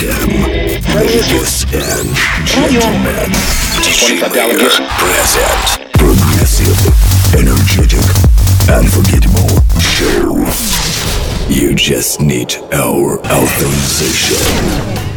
Welcome, ladies and gentlemen. $25. Present. Progressive, energetic, unforgettable show. You just need our authorization.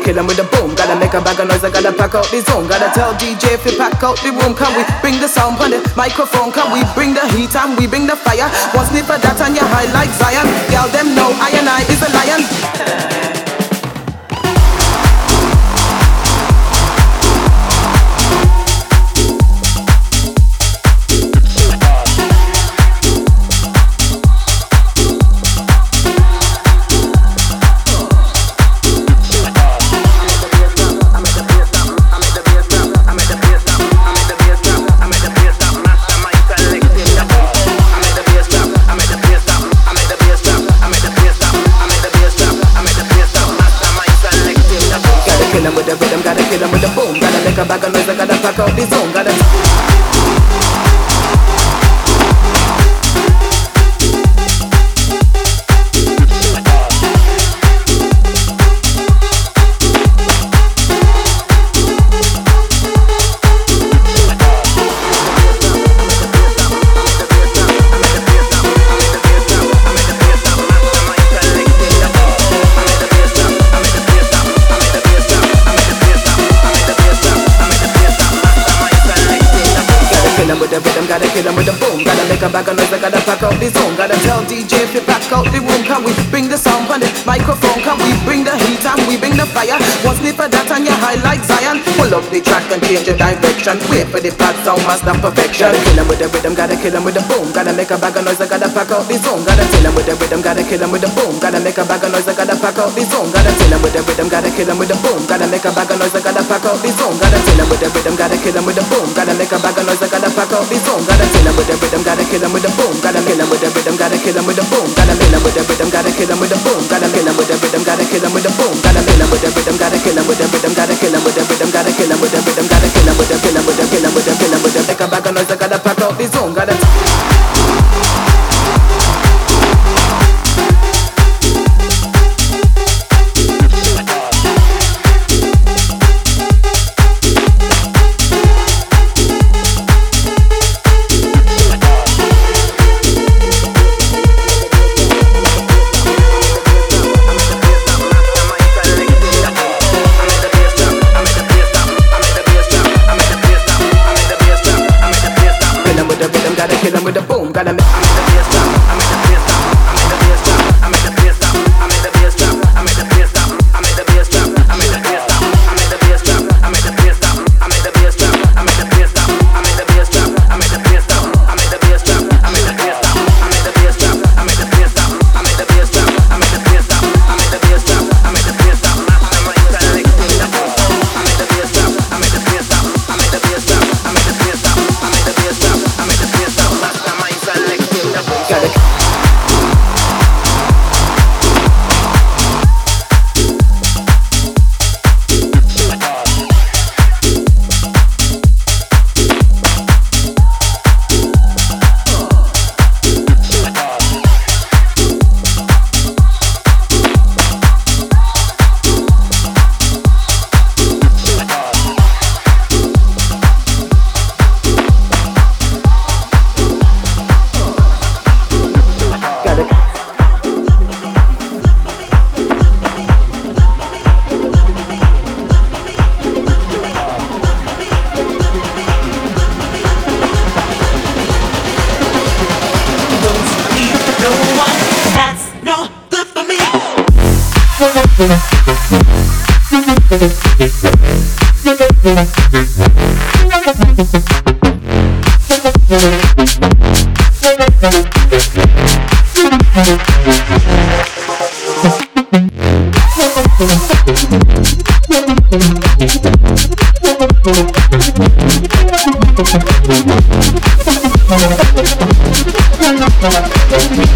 Kill with the boom. Gotta make a bag of noise, I gotta pack out the zone. Gotta tell DJ if you pack out the room. Can we bring the sound on the microphone? Can we bring the heat and we bring the fire? One sniff of that and you're high like Zion. Kill him with the boom. Gotta make a bag of noise, I gotta pack out the zone. Gotta kill him with the rhythm, gotta kill him with the boom. Gotta make a bag of noise, I gotta pack out the zone. Gotta kill him with the rhythm, gotta kill him with the boom. Gotta make a bag of noise, I gotta pack out the zone. Gotta kill him with the rhythm, gotta kill him with the boom. Gotta make a bag of noise, I gotta pack out the zone. Gotta kill him with the rhythm, gotta kill him with the boom. Gotta kill him with the rhythm, gotta kill him with the boom. Gotta kill him with the rhythm, gotta kill him with the boom. Gotta kill him with the rhythm, gotta kill him with the boom. Gotta kill him with the rhythm, gotta kill him with the rhythm, gotta kill him with the rhythm, gotta kill him with the rhythm, gotta kill him with the kill him with the kill him with the kill him with the make a bag of noise. I out the zone. Gotta. kill with a boom, gotta make Thank you.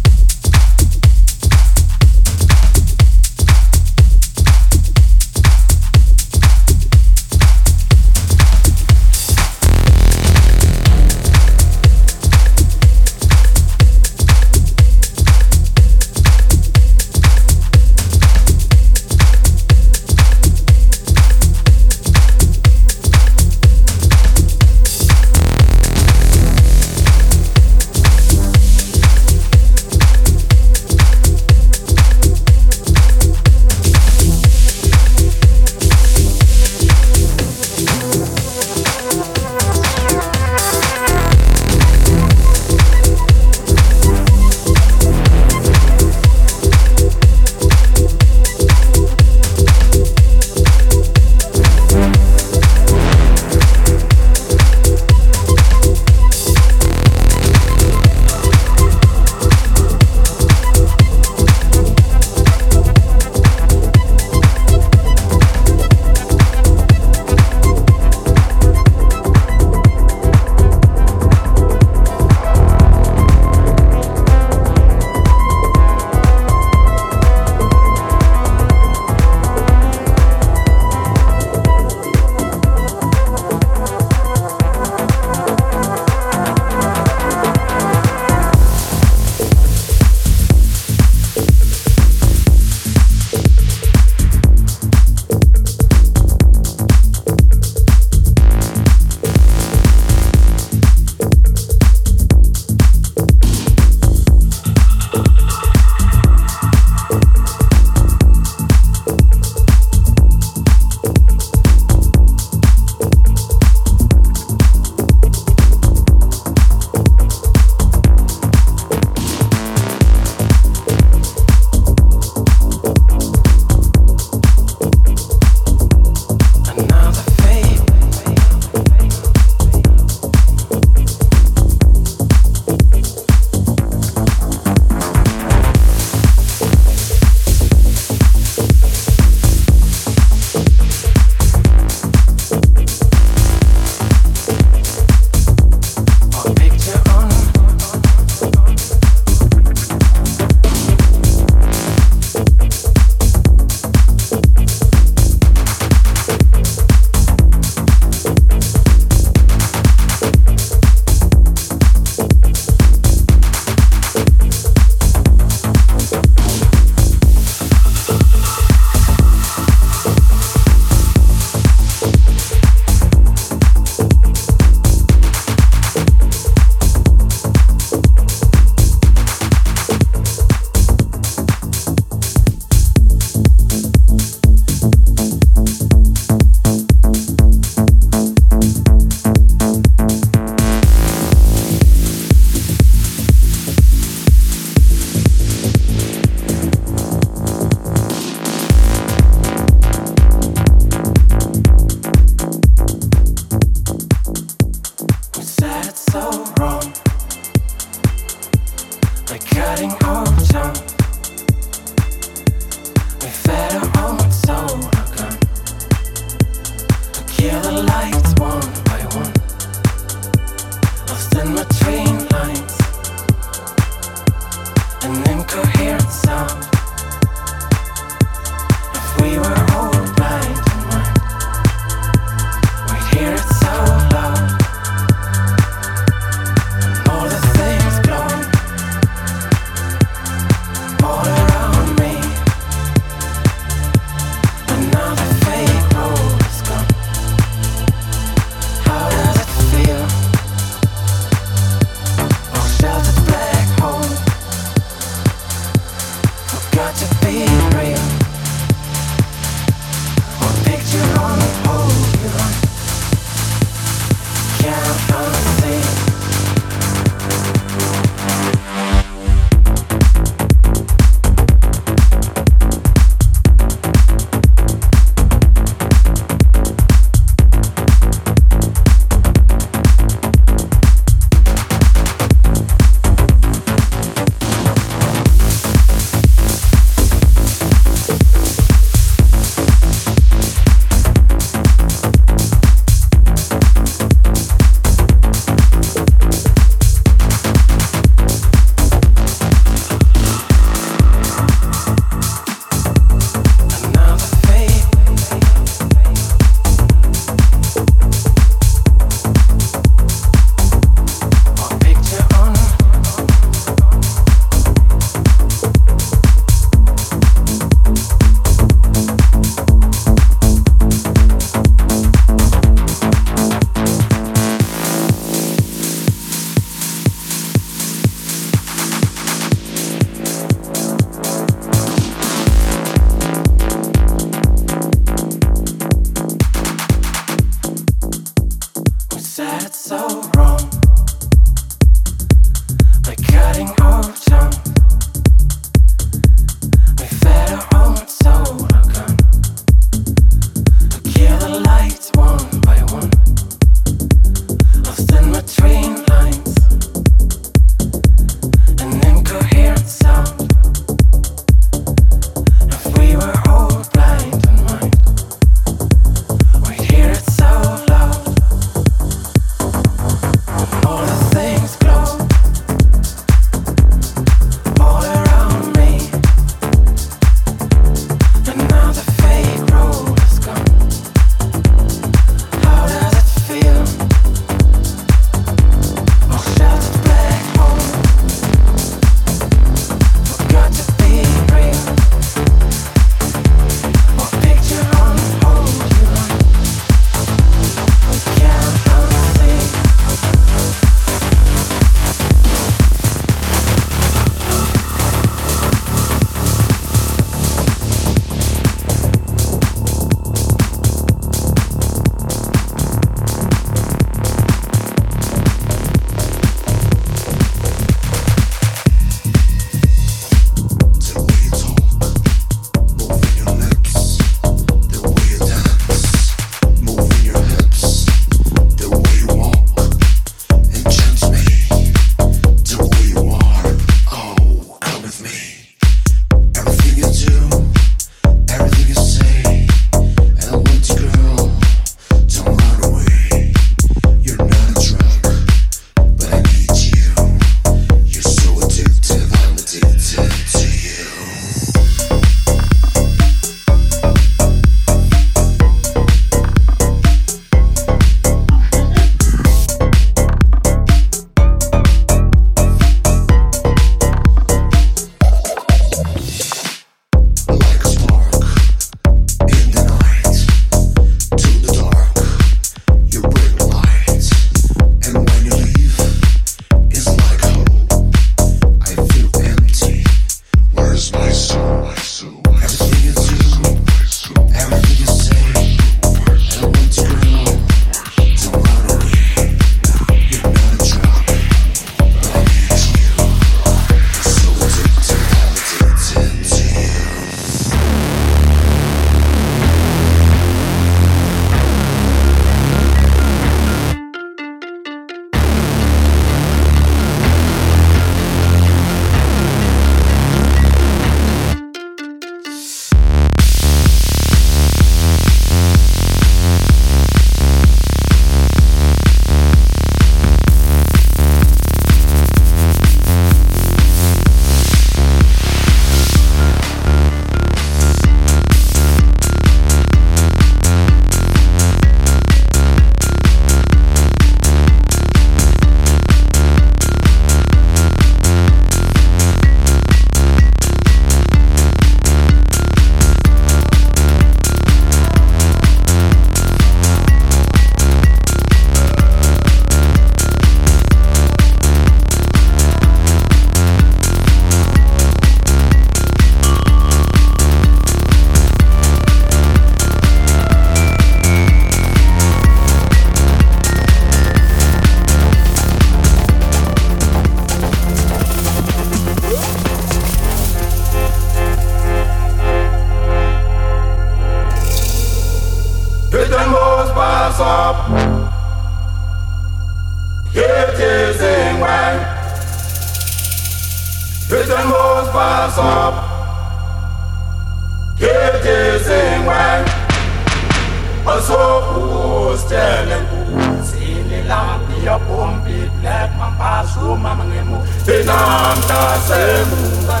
Lampi ya pompi black mampasu mama ngemu inamta semunga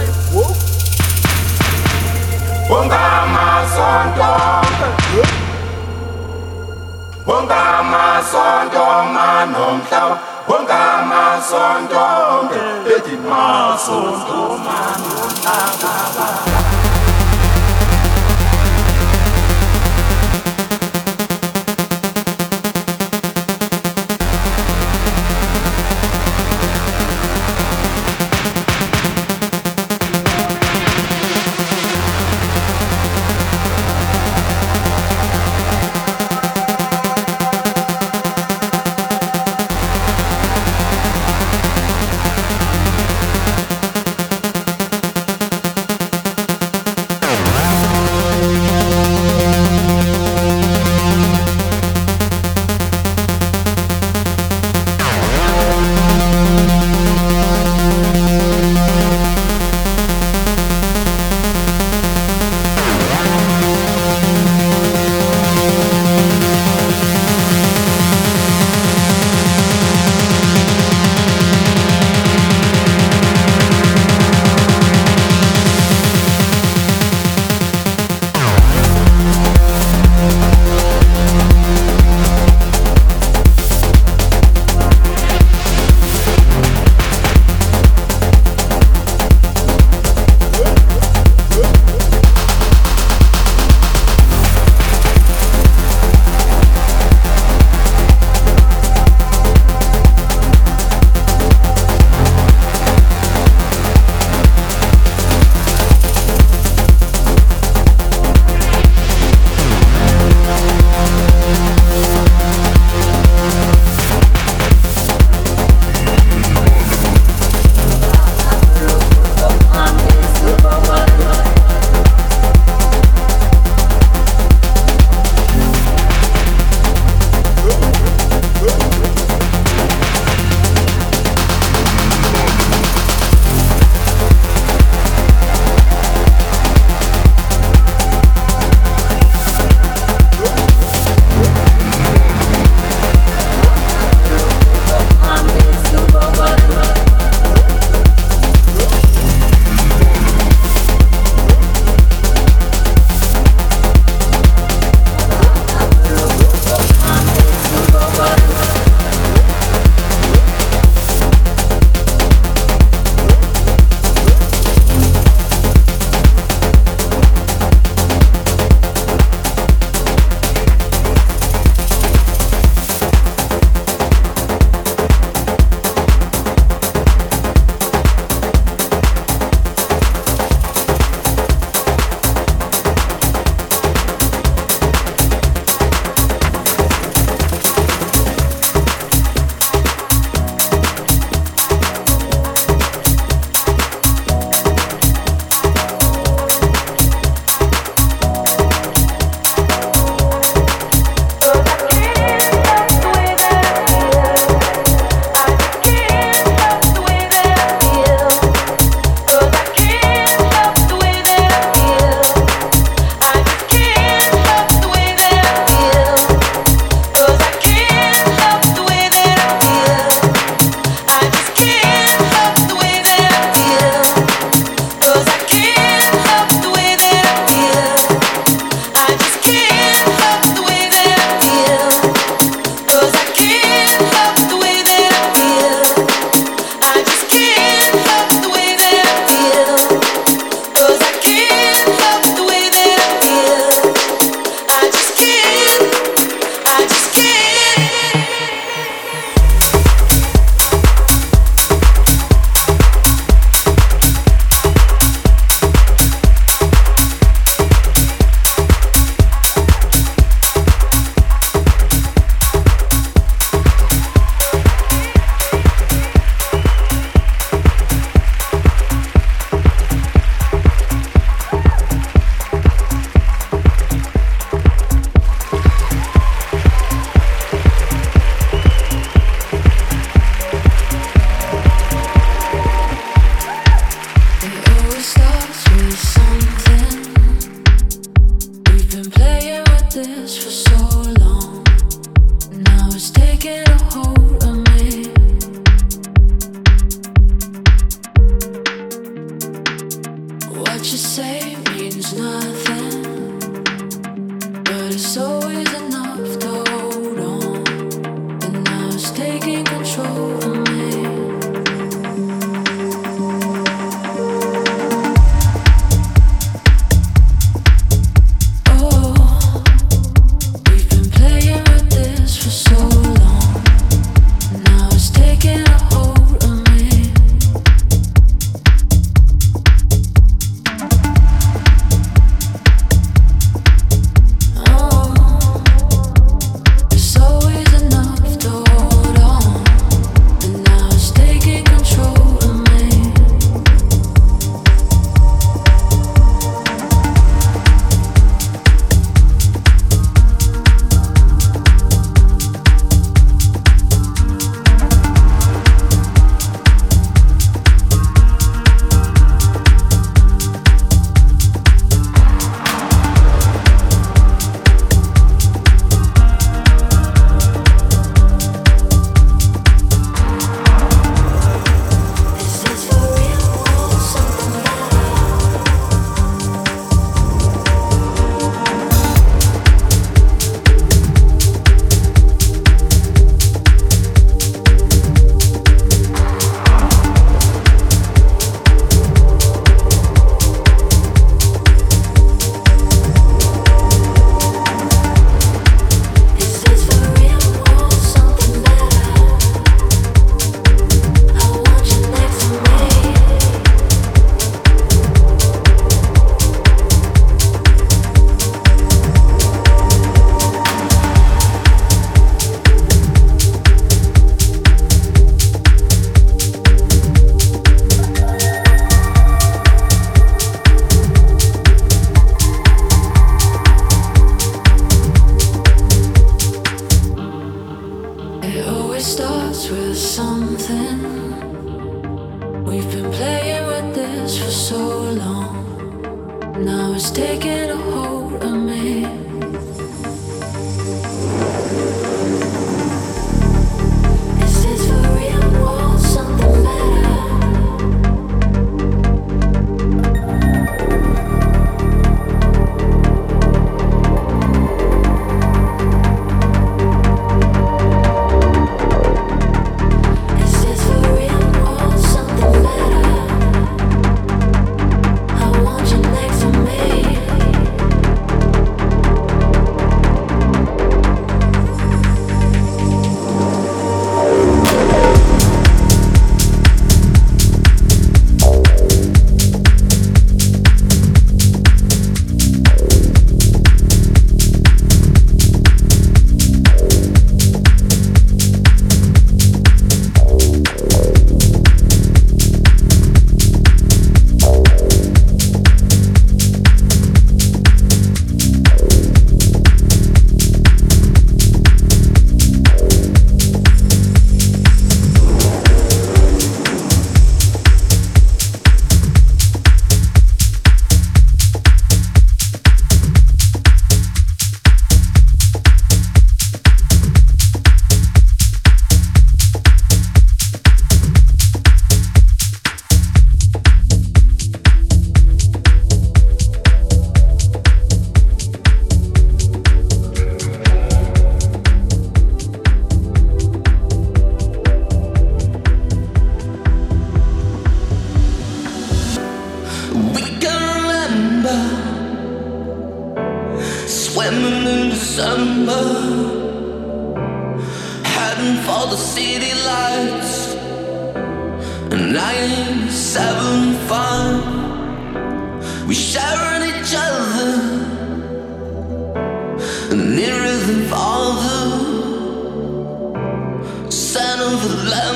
Ungamasonto Ungamasonto manomhlaba Ungamasonto ethi masonto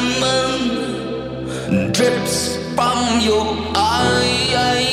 diamond drips from your eye.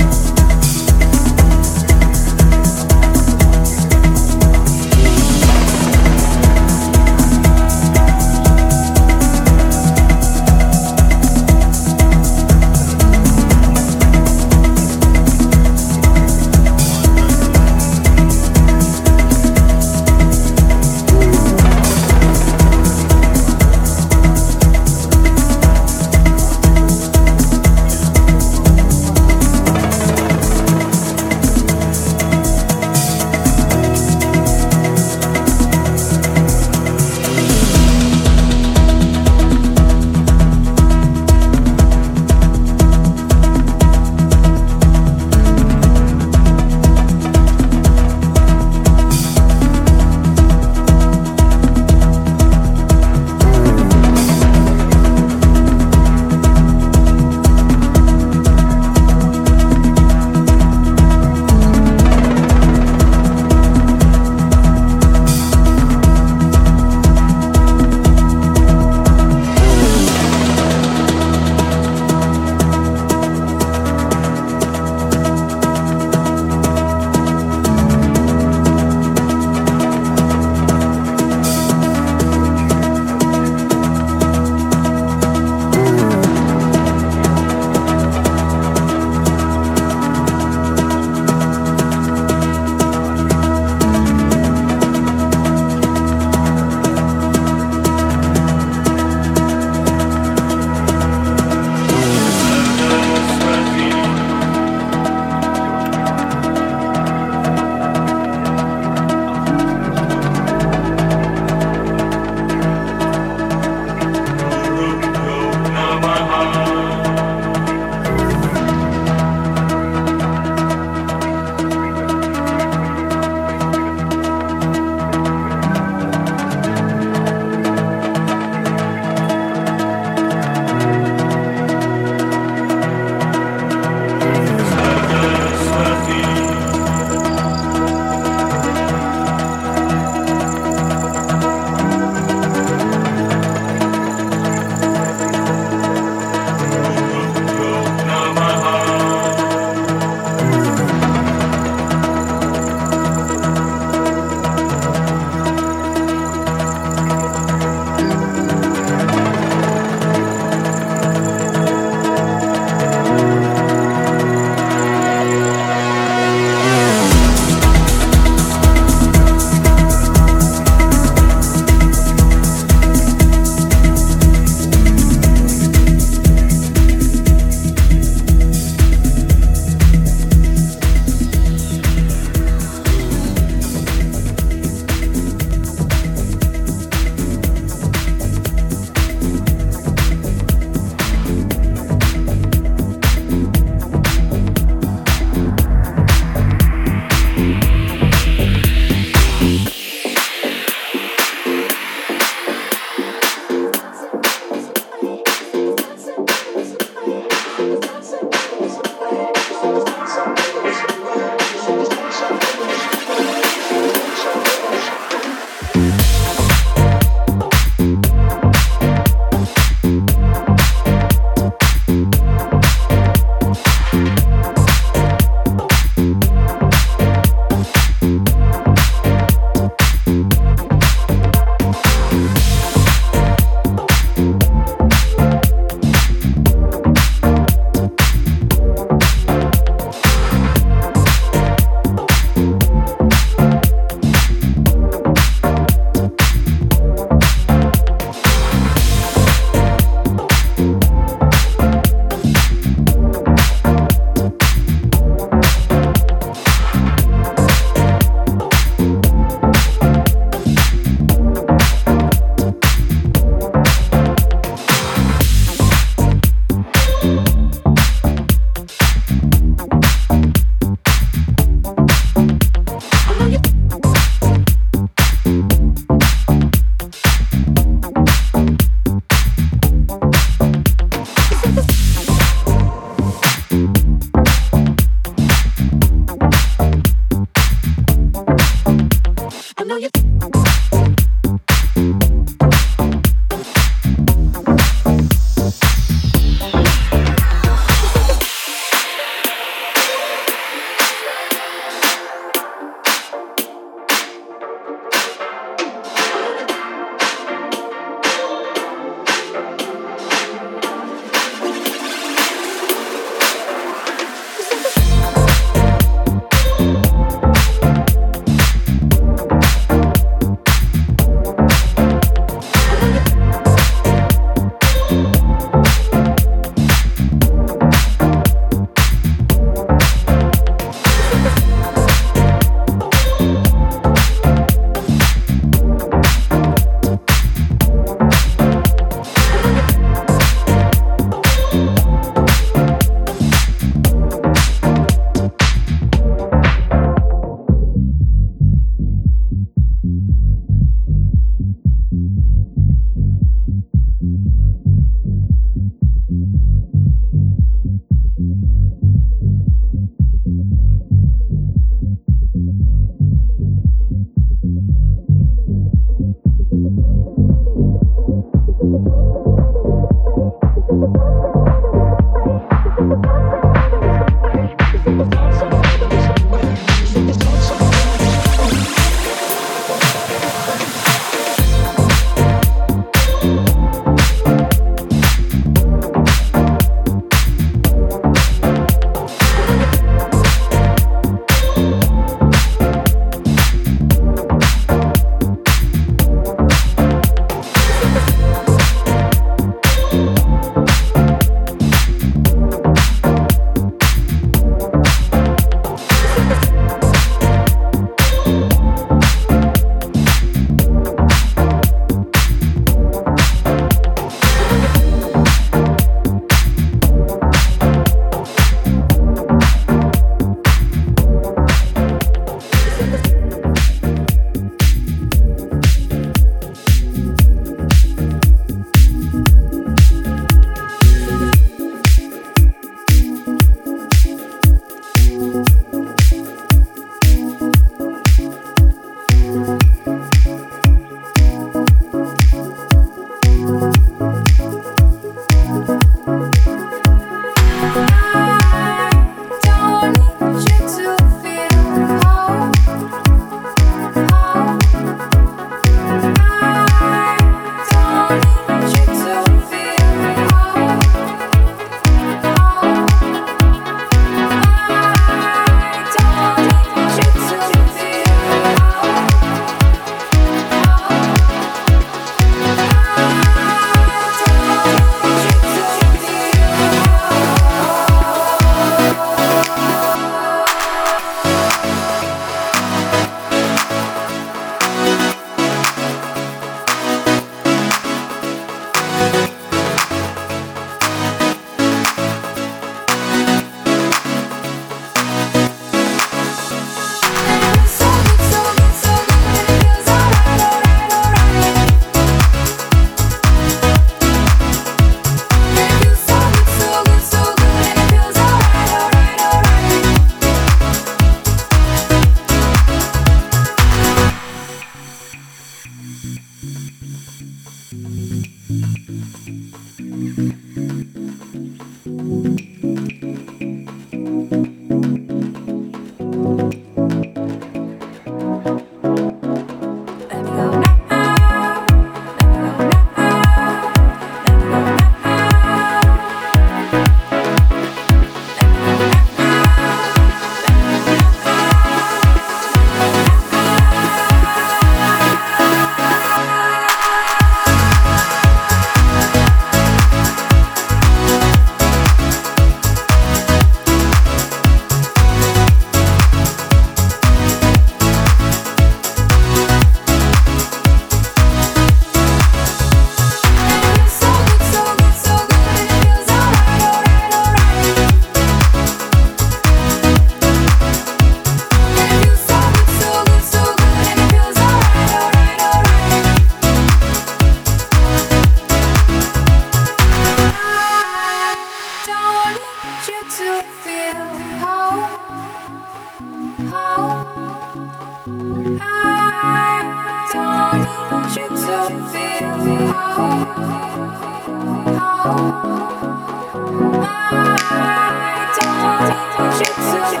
you to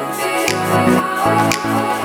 me.